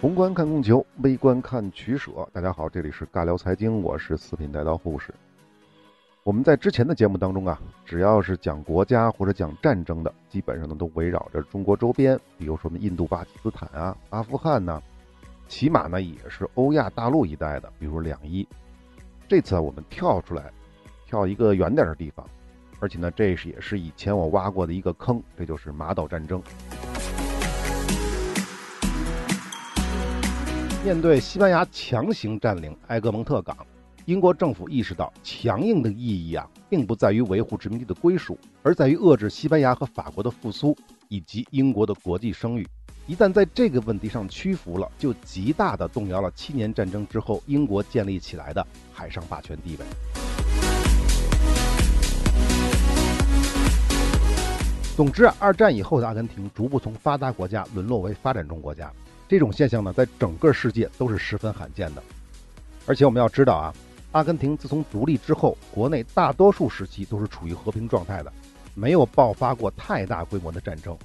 宏观看供求，微观看取舍。大家好，这里是尬聊财经，我是四品带刀护士。我们在之前的节目当中啊，只要是讲国家或者讲战争的，基本上呢都围绕着中国周边，比如说我们印度、巴基斯坦啊、阿富汗呐，起码呢也是欧亚大陆一带的，比如两伊。这次啊，我们跳出来，跳一个远点的地方，而且呢，这是也是以前我挖过的一个坑，这就是马岛战争。面对西班牙强行占领埃格蒙特港，英国政府意识到强硬的意义啊，并不在于维护殖民地的归属，而在于遏制西班牙和法国的复苏以及英国的国际声誉。一旦在这个问题上屈服了，就极大的动摇了七年战争之后英国建立起来的海上霸权地位。总之啊，二战以后的阿根廷逐步从发达国家沦落为发展中国家。这种现象呢，在整个世界都是十分罕见的，而且我们要知道啊，阿根廷自从独立之后，国内大多数时期都是处于和平状态的，没有爆发过太大规模的战争，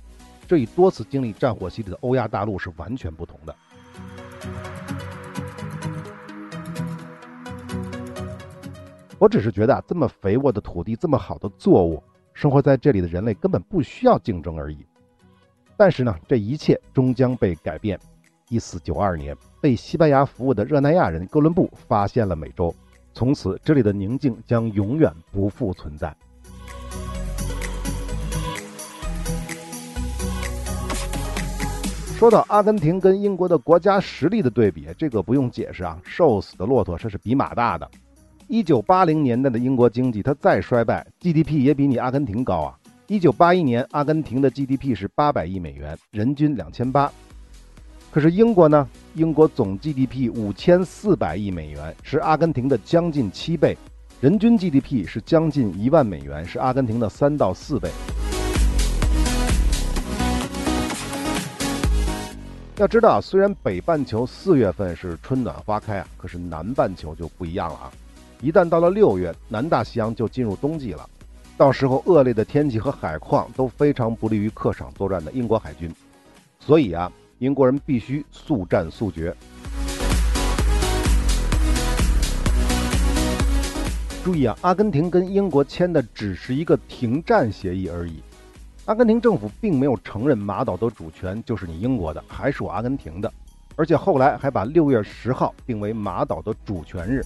这与多次经历战火洗礼的欧亚大陆是完全不同的。我只是觉得啊，这么肥沃的土地，这么好的作物，生活在这里的人类根本不需要竞争而已。但是呢，这一切终将被改变。一四九二年，被西班牙服务的热那亚人哥伦布发现了美洲，从此这里的宁静将永远不复存在。说到阿根廷跟英国的国家实力的对比，这个不用解释啊，瘦死的骆驼这是比马大的。一九八零年代的英国经济，它再衰败，GDP 也比你阿根廷高啊。一九八一年，阿根廷的 GDP 是八百亿美元，人均两千八。可是英国呢？英国总 GDP 五千四百亿美元，是阿根廷的将近七倍，人均 GDP 是将近一万美元，是阿根廷的三到四倍。要知道，虽然北半球四月份是春暖花开啊，可是南半球就不一样了啊！一旦到了六月，南大西洋就进入冬季了，到时候恶劣的天气和海况都非常不利于客场作战的英国海军，所以啊。英国人必须速战速决。注意啊，阿根廷跟英国签的只是一个停战协议而已。阿根廷政府并没有承认马岛的主权就是你英国的，还是我阿根廷的。而且后来还把六月十号定为马岛的主权日。